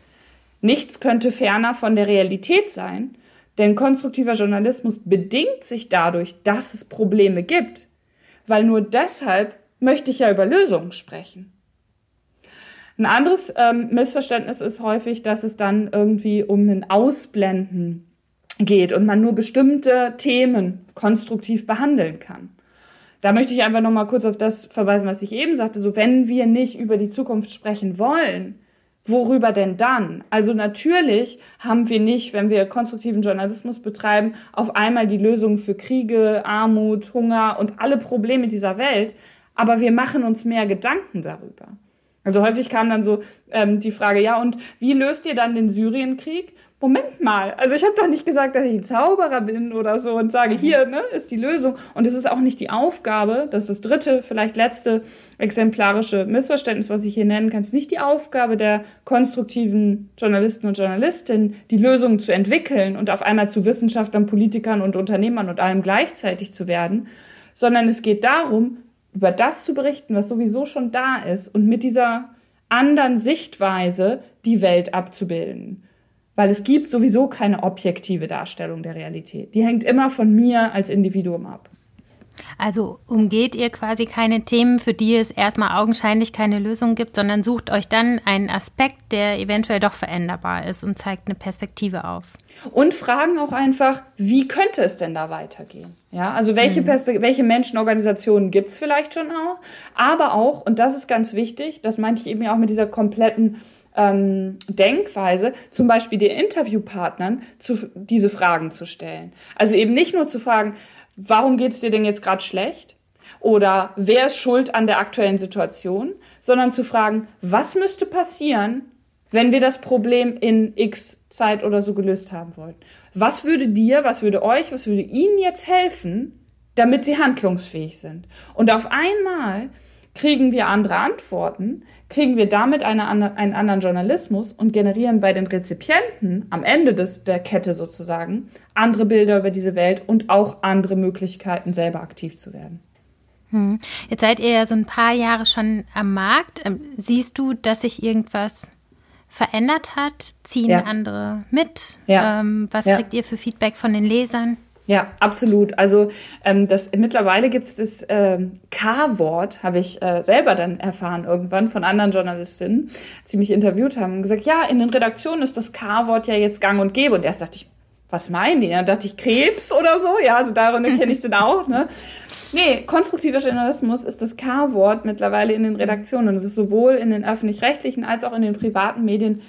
Nichts könnte ferner von der Realität sein, denn konstruktiver Journalismus bedingt sich dadurch, dass es Probleme gibt, weil nur deshalb möchte ich ja über Lösungen sprechen. Ein anderes ähm, Missverständnis ist häufig, dass es dann irgendwie um ein Ausblenden geht und man nur bestimmte Themen konstruktiv behandeln kann. Da möchte ich einfach noch mal kurz auf das verweisen, was ich eben sagte. So, wenn wir nicht über die Zukunft sprechen wollen, worüber denn dann? Also natürlich haben wir nicht, wenn wir konstruktiven Journalismus betreiben, auf einmal die Lösung für Kriege, Armut, Hunger und alle Probleme dieser Welt, aber wir machen uns mehr Gedanken darüber. Also häufig kam dann so ähm, die Frage, ja, und wie löst ihr dann den Syrienkrieg? Moment mal, also ich habe doch nicht gesagt, dass ich ein Zauberer bin oder so und sage, mhm. hier ne, ist die Lösung. Und es ist auch nicht die Aufgabe, das ist das dritte, vielleicht letzte exemplarische Missverständnis, was ich hier nennen kann, es ist nicht die Aufgabe der konstruktiven Journalisten und Journalistinnen, die Lösungen zu entwickeln und auf einmal zu Wissenschaftlern, Politikern und Unternehmern und allem gleichzeitig zu werden, sondern es geht darum, über das zu berichten, was sowieso schon da ist und mit dieser anderen Sichtweise die Welt abzubilden. Weil es gibt sowieso keine objektive Darstellung der Realität. Die hängt immer von mir als Individuum ab. Also umgeht ihr quasi keine Themen, für die es erstmal augenscheinlich keine Lösung gibt, sondern sucht euch dann einen Aspekt, der eventuell doch veränderbar ist und zeigt eine Perspektive auf. Und fragen auch einfach, wie könnte es denn da weitergehen? Ja, also welche, mhm. welche Menschenorganisationen gibt es vielleicht schon auch, aber auch, und das ist ganz wichtig, das meinte ich eben ja auch mit dieser kompletten ähm, Denkweise, zum Beispiel den Interviewpartnern zu, diese Fragen zu stellen. Also eben nicht nur zu fragen, warum geht es dir denn jetzt gerade schlecht? Oder wer ist schuld an der aktuellen Situation? Sondern zu fragen, was müsste passieren, wenn wir das Problem in x Zeit oder so gelöst haben wollen? Was würde dir, was würde euch, was würde ihnen jetzt helfen, damit sie handlungsfähig sind? Und auf einmal kriegen wir andere Antworten, kriegen wir damit eine, einen anderen Journalismus und generieren bei den Rezipienten am Ende des, der Kette sozusagen andere Bilder über diese Welt und auch andere Möglichkeiten, selber aktiv zu werden. Hm. Jetzt seid ihr ja so ein paar Jahre schon am Markt. Ähm, siehst du, dass sich irgendwas verändert hat? Ziehen ja. andere mit? Ja. Ähm, was ja. kriegt ihr für Feedback von den Lesern? Ja, absolut. Also ähm, das mittlerweile gibt es das ähm, K-Wort, habe ich äh, selber dann erfahren irgendwann von anderen Journalistinnen, die mich interviewt haben und gesagt, ja, in den Redaktionen ist das K-Wort ja jetzt gang und gäbe. Und erst dachte ich, was meinen die? Dann dachte ich, Krebs oder so. Ja, also darin kenne ich dann auch. Ne? Nee, konstruktiver Journalismus ist das K-Wort mittlerweile in den Redaktionen. Und es ist sowohl in den öffentlich-rechtlichen als auch in den privaten Medien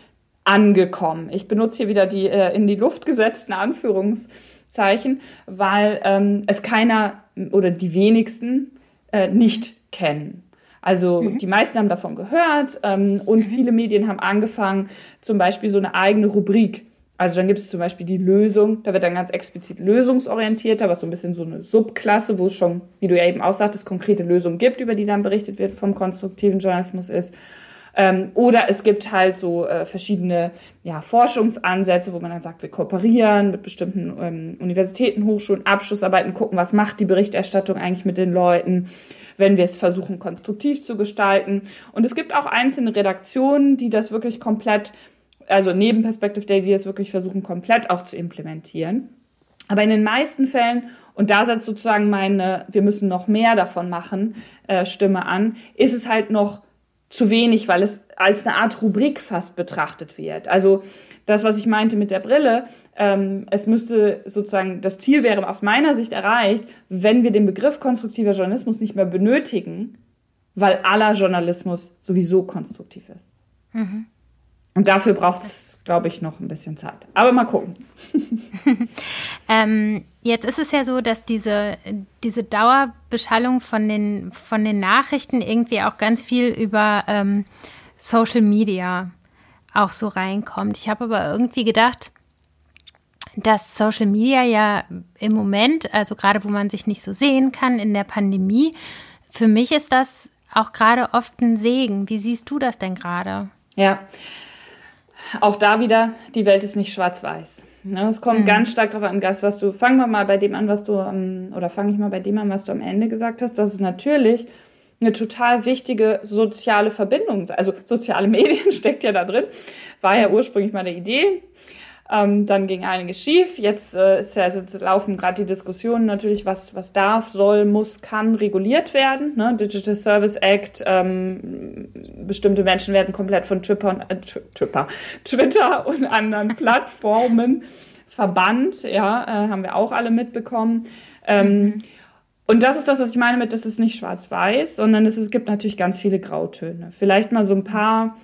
angekommen. Ich benutze hier wieder die äh, in die Luft gesetzten Anführungs- Zeichen, weil ähm, es keiner oder die wenigsten äh, nicht kennen. Also mhm. die meisten haben davon gehört ähm, und mhm. viele Medien haben angefangen, zum Beispiel so eine eigene Rubrik. Also dann gibt es zum Beispiel die Lösung, da wird dann ganz explizit lösungsorientierter, was so ein bisschen so eine Subklasse, wo es schon, wie du ja eben auch sagtest, konkrete Lösungen gibt, über die dann berichtet wird, vom konstruktiven Journalismus ist. Ähm, oder es gibt halt so äh, verschiedene ja, Forschungsansätze, wo man dann sagt, wir kooperieren mit bestimmten ähm, Universitäten, Hochschulen, Abschlussarbeiten, gucken, was macht die Berichterstattung eigentlich mit den Leuten, wenn wir es versuchen, konstruktiv zu gestalten. Und es gibt auch einzelne Redaktionen, die das wirklich komplett, also neben Perspective Day, die das wirklich versuchen, komplett auch zu implementieren. Aber in den meisten Fällen, und da setzt sozusagen meine, wir müssen noch mehr davon machen, äh, Stimme an, ist es halt noch zu wenig, weil es als eine Art Rubrik fast betrachtet wird. Also das, was ich meinte mit der Brille, ähm, es müsste sozusagen, das Ziel wäre aus meiner Sicht erreicht, wenn wir den Begriff konstruktiver Journalismus nicht mehr benötigen, weil aller Journalismus sowieso konstruktiv ist. Mhm. Und dafür braucht es, glaube ich, noch ein bisschen Zeit. Aber mal gucken. ähm, Jetzt ist es ja so, dass diese, diese Dauerbeschallung von den, von den Nachrichten irgendwie auch ganz viel über ähm, Social Media auch so reinkommt. Ich habe aber irgendwie gedacht, dass Social Media ja im Moment, also gerade wo man sich nicht so sehen kann in der Pandemie, für mich ist das auch gerade oft ein Segen. Wie siehst du das denn gerade? Ja, auch da wieder, die Welt ist nicht schwarz-weiß. Ne? Es kommt mhm. ganz stark darauf an, Gast, was du, fangen wir mal bei dem an, was du, am, oder fange ich mal bei dem an, was du am Ende gesagt hast, dass es natürlich eine total wichtige soziale Verbindung, also soziale Medien steckt ja da drin, war ja ursprünglich mal eine Idee. Ähm, dann ging einiges schief. Jetzt, äh, ist ja, jetzt laufen gerade die Diskussionen natürlich, was, was darf, soll, muss, kann reguliert werden. Ne? Digital Service Act, ähm, bestimmte Menschen werden komplett von Twitter und, äh, Twitter, Twitter und anderen Plattformen verbannt. Ja, äh, haben wir auch alle mitbekommen. Ähm, mhm. Und das ist das, was ich meine mit, das ist nicht schwarz-weiß, sondern es, es gibt natürlich ganz viele Grautöne. Vielleicht mal so ein paar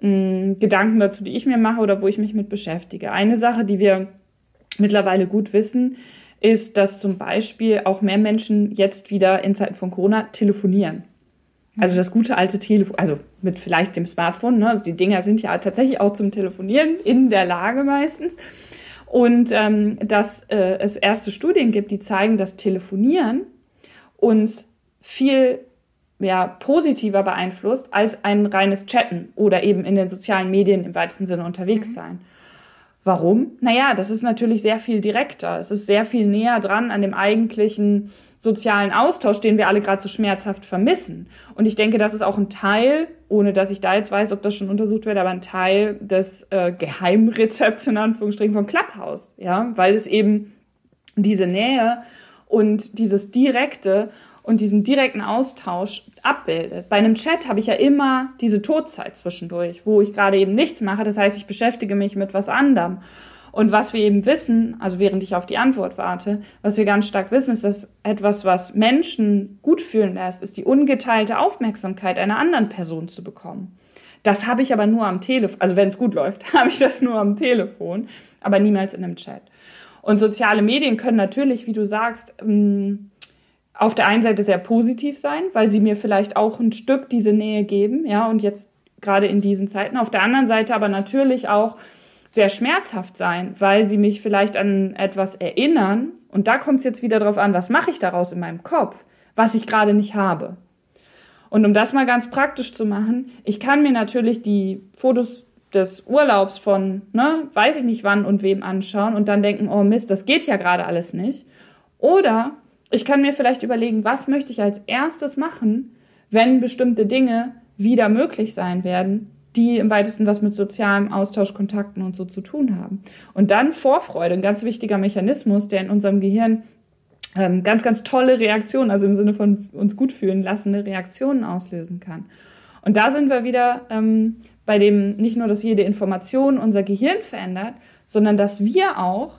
Gedanken dazu, die ich mir mache oder wo ich mich mit beschäftige. Eine Sache, die wir mittlerweile gut wissen, ist, dass zum Beispiel auch mehr Menschen jetzt wieder in Zeiten von Corona telefonieren. Also das gute alte Telefon, also mit vielleicht dem Smartphone, ne? also die Dinger sind ja tatsächlich auch zum Telefonieren in der Lage meistens. Und ähm, dass äh, es erste Studien gibt, die zeigen, dass Telefonieren uns viel ja, positiver beeinflusst als ein reines Chatten oder eben in den sozialen Medien im weitesten Sinne unterwegs mhm. sein. Warum? Naja, das ist natürlich sehr viel direkter. Es ist sehr viel näher dran an dem eigentlichen sozialen Austausch, den wir alle gerade so schmerzhaft vermissen. Und ich denke, das ist auch ein Teil, ohne dass ich da jetzt weiß, ob das schon untersucht wird, aber ein Teil des äh, Geheimrezepts in Anführungsstrichen von Clubhouse, ja, weil es eben diese Nähe und dieses direkte und diesen direkten Austausch abbildet. Bei einem Chat habe ich ja immer diese Todzeit zwischendurch, wo ich gerade eben nichts mache. Das heißt, ich beschäftige mich mit was anderem. Und was wir eben wissen, also während ich auf die Antwort warte, was wir ganz stark wissen, ist, dass etwas, was Menschen gut fühlen lässt, ist die ungeteilte Aufmerksamkeit einer anderen Person zu bekommen. Das habe ich aber nur am Telefon, also wenn es gut läuft, habe ich das nur am Telefon, aber niemals in einem Chat. Und soziale Medien können natürlich, wie du sagst, ähm, auf der einen Seite sehr positiv sein, weil sie mir vielleicht auch ein Stück diese Nähe geben, ja, und jetzt gerade in diesen Zeiten. Auf der anderen Seite aber natürlich auch sehr schmerzhaft sein, weil sie mich vielleicht an etwas erinnern. Und da kommt es jetzt wieder darauf an, was mache ich daraus in meinem Kopf, was ich gerade nicht habe. Und um das mal ganz praktisch zu machen, ich kann mir natürlich die Fotos des Urlaubs von, ne, weiß ich nicht wann und wem anschauen und dann denken, oh Mist, das geht ja gerade alles nicht. Oder ich kann mir vielleicht überlegen, was möchte ich als erstes machen, wenn bestimmte Dinge wieder möglich sein werden, die im weitesten was mit sozialem Austausch, Kontakten und so zu tun haben. Und dann Vorfreude, ein ganz wichtiger Mechanismus, der in unserem Gehirn ähm, ganz, ganz tolle Reaktionen, also im Sinne von uns gut fühlen lassende Reaktionen auslösen kann. Und da sind wir wieder ähm, bei dem nicht nur, dass jede Information unser Gehirn verändert, sondern dass wir auch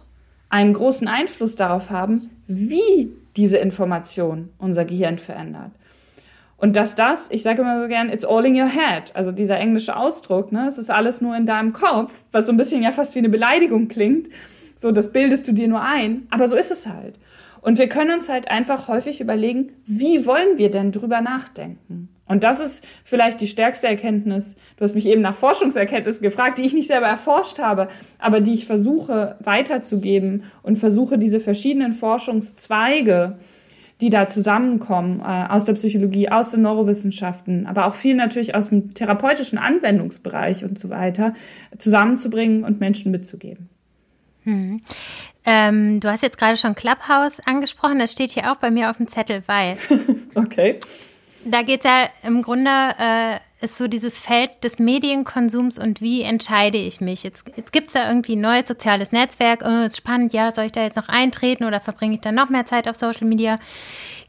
einen großen Einfluss darauf haben, wie diese Information unser Gehirn verändert. Und dass das, ich sage immer so gern, it's all in your head, also dieser englische Ausdruck, ne, es ist alles nur in deinem Kopf, was so ein bisschen ja fast wie eine Beleidigung klingt, so das bildest du dir nur ein, aber so ist es halt. Und wir können uns halt einfach häufig überlegen, wie wollen wir denn drüber nachdenken? Und das ist vielleicht die stärkste Erkenntnis. Du hast mich eben nach Forschungserkenntnissen gefragt, die ich nicht selber erforscht habe, aber die ich versuche weiterzugeben und versuche diese verschiedenen Forschungszweige, die da zusammenkommen, äh, aus der Psychologie, aus den Neurowissenschaften, aber auch viel natürlich aus dem therapeutischen Anwendungsbereich und so weiter, zusammenzubringen und Menschen mitzugeben. Hm. Ähm, du hast jetzt gerade schon Clubhouse angesprochen, das steht hier auch bei mir auf dem Zettel, weil. okay da geht es ja im Grunde, äh, ist so dieses Feld des Medienkonsums und wie entscheide ich mich. Jetzt, jetzt gibt es da irgendwie ein neues soziales Netzwerk, oh, ist spannend, ja, soll ich da jetzt noch eintreten oder verbringe ich dann noch mehr Zeit auf Social Media?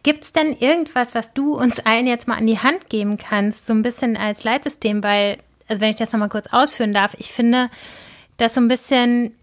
Gibt es denn irgendwas, was du uns allen jetzt mal an die Hand geben kannst, so ein bisschen als Leitsystem? Weil, also wenn ich das nochmal kurz ausführen darf, ich finde, dass so ein bisschen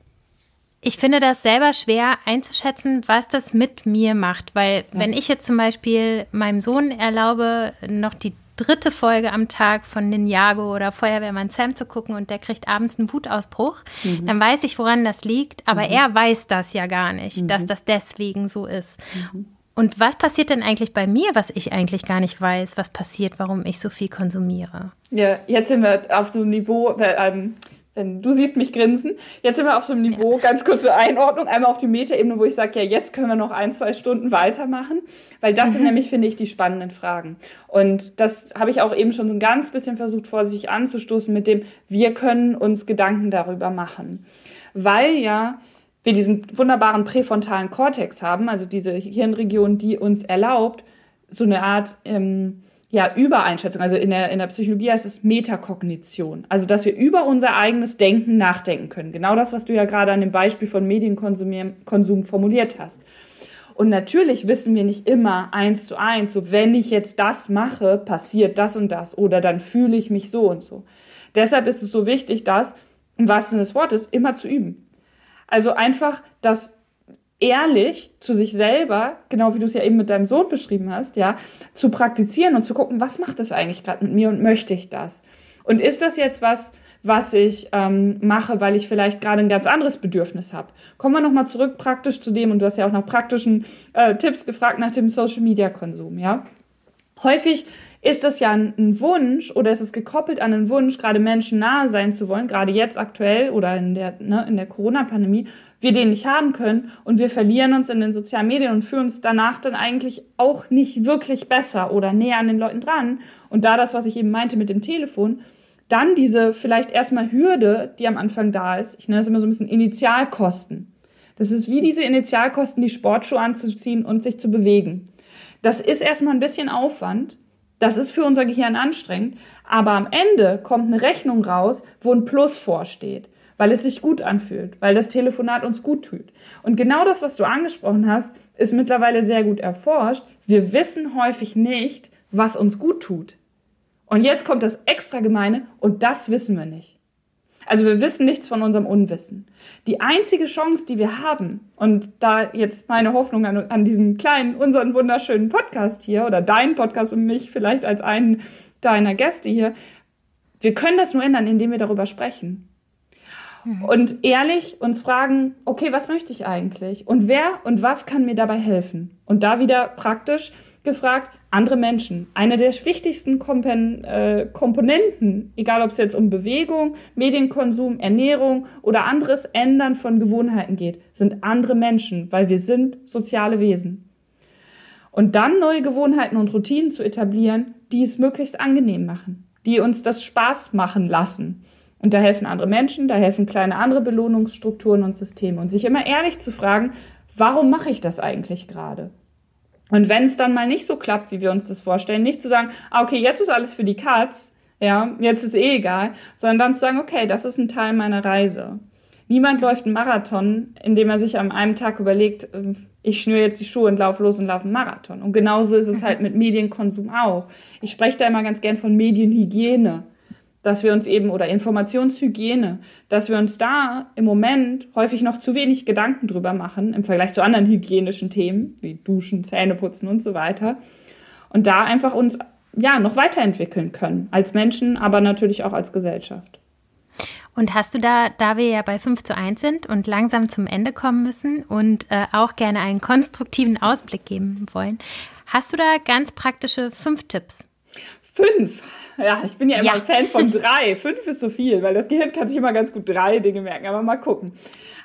ich finde das selber schwer einzuschätzen, was das mit mir macht, weil ja. wenn ich jetzt zum Beispiel meinem Sohn erlaube, noch die dritte Folge am Tag von Ninjago oder Feuerwehrmann Sam zu gucken und der kriegt abends einen Wutausbruch, mhm. dann weiß ich, woran das liegt, aber mhm. er weiß das ja gar nicht, mhm. dass das deswegen so ist. Mhm. Und was passiert denn eigentlich bei mir, was ich eigentlich gar nicht weiß, was passiert, warum ich so viel konsumiere? Ja, jetzt sind wir auf so einem Niveau, ähm, du siehst mich grinsen. Jetzt sind wir auf so einem Niveau, ja. ganz kurz zur Einordnung, einmal auf die Metaebene, wo ich sage, ja, jetzt können wir noch ein, zwei Stunden weitermachen, weil das mhm. sind nämlich, finde ich, die spannenden Fragen. Und das habe ich auch eben schon so ein ganz bisschen versucht, vor sich anzustoßen mit dem, wir können uns Gedanken darüber machen. Weil ja wir diesen wunderbaren präfrontalen Kortex haben, also diese Hirnregion, die uns erlaubt, so eine Art... Ähm, ja, Übereinschätzung. Also in der, in der Psychologie heißt es Metakognition. Also, dass wir über unser eigenes Denken nachdenken können. Genau das, was du ja gerade an dem Beispiel von Medienkonsum formuliert hast. Und natürlich wissen wir nicht immer eins zu eins, so wenn ich jetzt das mache, passiert das und das oder dann fühle ich mich so und so. Deshalb ist es so wichtig, das im wahrsten Sinne des Wortes immer zu üben. Also einfach das ehrlich zu sich selber, genau wie du es ja eben mit deinem Sohn beschrieben hast, ja, zu praktizieren und zu gucken, was macht das eigentlich gerade mit mir und möchte ich das? Und ist das jetzt was, was ich ähm, mache, weil ich vielleicht gerade ein ganz anderes Bedürfnis habe? Kommen wir nochmal zurück praktisch zu dem, und du hast ja auch nach praktischen äh, Tipps gefragt nach dem Social-Media-Konsum, ja. Häufig ist das ja ein Wunsch oder ist es gekoppelt an einen Wunsch, gerade Menschen nahe sein zu wollen, gerade jetzt aktuell oder in der, ne, der Corona-Pandemie, wir den nicht haben können und wir verlieren uns in den sozialen Medien und fühlen uns danach dann eigentlich auch nicht wirklich besser oder näher an den Leuten dran. Und da das, was ich eben meinte mit dem Telefon, dann diese vielleicht erstmal Hürde, die am Anfang da ist, ich nenne das immer so ein bisschen Initialkosten. Das ist wie diese Initialkosten, die Sportschuhe anzuziehen und sich zu bewegen. Das ist erstmal ein bisschen Aufwand, das ist für unser Gehirn anstrengend, aber am Ende kommt eine Rechnung raus, wo ein Plus vorsteht, weil es sich gut anfühlt, weil das Telefonat uns gut tut. Und genau das, was du angesprochen hast, ist mittlerweile sehr gut erforscht. Wir wissen häufig nicht, was uns gut tut. Und jetzt kommt das extra gemeine und das wissen wir nicht. Also wir wissen nichts von unserem Unwissen. Die einzige Chance, die wir haben, und da jetzt meine Hoffnung an, an diesen kleinen, unseren wunderschönen Podcast hier oder deinen Podcast und mich vielleicht als einen deiner Gäste hier, wir können das nur ändern, indem wir darüber sprechen. Mhm. Und ehrlich uns fragen, okay, was möchte ich eigentlich? Und wer und was kann mir dabei helfen? Und da wieder praktisch gefragt, andere Menschen. Eine der wichtigsten Kompen äh, Komponenten, egal ob es jetzt um Bewegung, Medienkonsum, Ernährung oder anderes Ändern von Gewohnheiten geht, sind andere Menschen, weil wir sind soziale Wesen. Und dann neue Gewohnheiten und Routinen zu etablieren, die es möglichst angenehm machen, die uns das Spaß machen lassen. Und da helfen andere Menschen, da helfen kleine andere Belohnungsstrukturen und Systeme. Und sich immer ehrlich zu fragen, warum mache ich das eigentlich gerade? Und wenn es dann mal nicht so klappt, wie wir uns das vorstellen, nicht zu sagen, ah, okay, jetzt ist alles für die Katz, ja, jetzt ist eh egal, sondern dann zu sagen, okay, das ist ein Teil meiner Reise. Niemand läuft einen Marathon, indem er sich an einem Tag überlegt, ähm, ich schnüre jetzt die Schuhe und laufe los und laufe einen Marathon. Und genauso ist es halt mit Medienkonsum auch. Ich spreche da immer ganz gern von Medienhygiene dass wir uns eben, oder Informationshygiene, dass wir uns da im Moment häufig noch zu wenig Gedanken drüber machen im Vergleich zu anderen hygienischen Themen, wie Duschen, Zähneputzen und so weiter. Und da einfach uns ja noch weiterentwickeln können, als Menschen, aber natürlich auch als Gesellschaft. Und hast du da, da wir ja bei 5 zu 1 sind und langsam zum Ende kommen müssen und äh, auch gerne einen konstruktiven Ausblick geben wollen, hast du da ganz praktische fünf Tipps? Fünf. Ja, ich bin ja immer ja. Fan von drei. Fünf ist so viel, weil das Gehirn kann sich immer ganz gut drei Dinge merken. Aber mal gucken.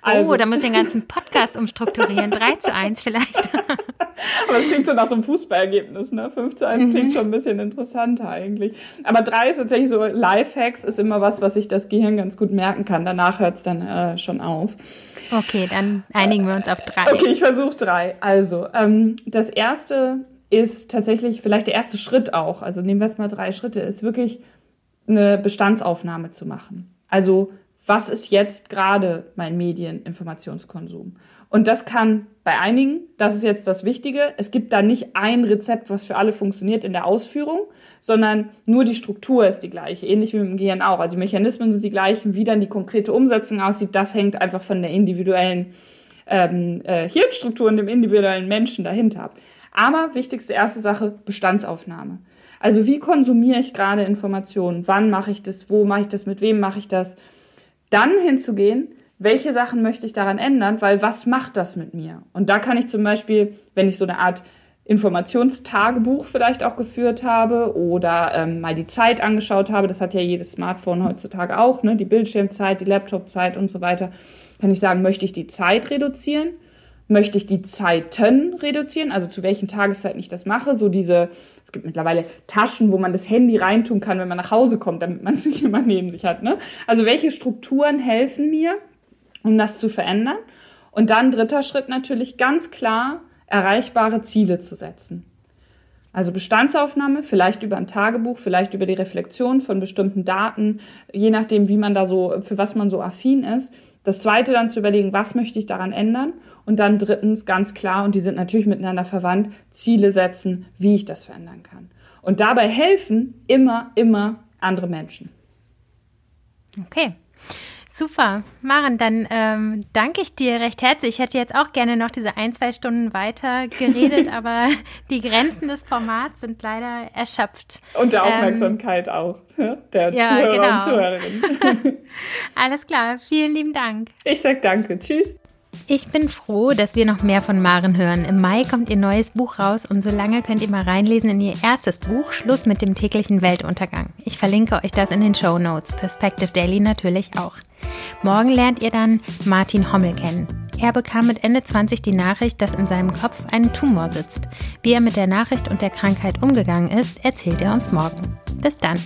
Also. Oh, da muss ich den ganzen Podcast umstrukturieren. drei zu eins vielleicht. Aber es klingt so nach so einem Fußballergebnis, ne? 5 zu 1 mhm. klingt schon ein bisschen interessanter eigentlich. Aber drei ist tatsächlich so, Lifehacks ist immer was, was sich das Gehirn ganz gut merken kann. Danach hört es dann äh, schon auf. Okay, dann einigen wir uns auf drei. Okay, ich versuche drei. Also, ähm, das erste ist tatsächlich vielleicht der erste Schritt auch. Also nehmen wir es mal drei Schritte, ist wirklich eine Bestandsaufnahme zu machen. Also was ist jetzt gerade mein Medieninformationskonsum? Und das kann bei einigen, das ist jetzt das Wichtige, es gibt da nicht ein Rezept, was für alle funktioniert in der Ausführung, sondern nur die Struktur ist die gleiche, ähnlich wie dem Gehirn auch. Also Mechanismen sind die gleichen, wie dann die konkrete Umsetzung aussieht, das hängt einfach von der individuellen ähm, äh, Hirnstruktur und dem individuellen Menschen dahinter ab. Aber wichtigste erste Sache, Bestandsaufnahme. Also wie konsumiere ich gerade Informationen? Wann mache ich das? Wo mache ich das? Mit wem mache ich das? Dann hinzugehen, welche Sachen möchte ich daran ändern, weil was macht das mit mir? Und da kann ich zum Beispiel, wenn ich so eine Art Informationstagebuch vielleicht auch geführt habe oder ähm, mal die Zeit angeschaut habe, das hat ja jedes Smartphone heutzutage auch, ne? die Bildschirmzeit, die Laptopzeit und so weiter, kann ich sagen, möchte ich die Zeit reduzieren? Möchte ich die Zeiten reduzieren, also zu welchen Tageszeiten ich das mache? So diese, es gibt mittlerweile Taschen, wo man das Handy reintun kann, wenn man nach Hause kommt, damit man es nicht immer neben sich hat. Ne? Also welche Strukturen helfen mir, um das zu verändern? Und dann dritter Schritt natürlich ganz klar, erreichbare Ziele zu setzen. Also Bestandsaufnahme, vielleicht über ein Tagebuch, vielleicht über die Reflexion von bestimmten Daten, je nachdem, wie man da so, für was man so affin ist. Das zweite dann zu überlegen, was möchte ich daran ändern? Und dann drittens ganz klar, und die sind natürlich miteinander verwandt, Ziele setzen, wie ich das verändern kann. Und dabei helfen immer, immer andere Menschen. Okay. Super. Maren, dann ähm, danke ich dir recht herzlich. Ich hätte jetzt auch gerne noch diese ein, zwei Stunden weiter geredet, aber die Grenzen des Formats sind leider erschöpft. Und der ähm, Aufmerksamkeit ähm, auch, der ja, Zuhörer genau. und Zuhörerinnen. Alles klar, vielen lieben Dank. Ich sag danke. Tschüss. Ich bin froh, dass wir noch mehr von Maren hören. Im Mai kommt ihr neues Buch raus und solange könnt ihr mal reinlesen in ihr erstes Buch, Schluss mit dem täglichen Weltuntergang. Ich verlinke euch das in den Show Notes, Perspective Daily natürlich auch. Morgen lernt ihr dann Martin Hommel kennen. Er bekam mit Ende 20 die Nachricht, dass in seinem Kopf ein Tumor sitzt. Wie er mit der Nachricht und der Krankheit umgegangen ist, erzählt er uns morgen. Bis dann.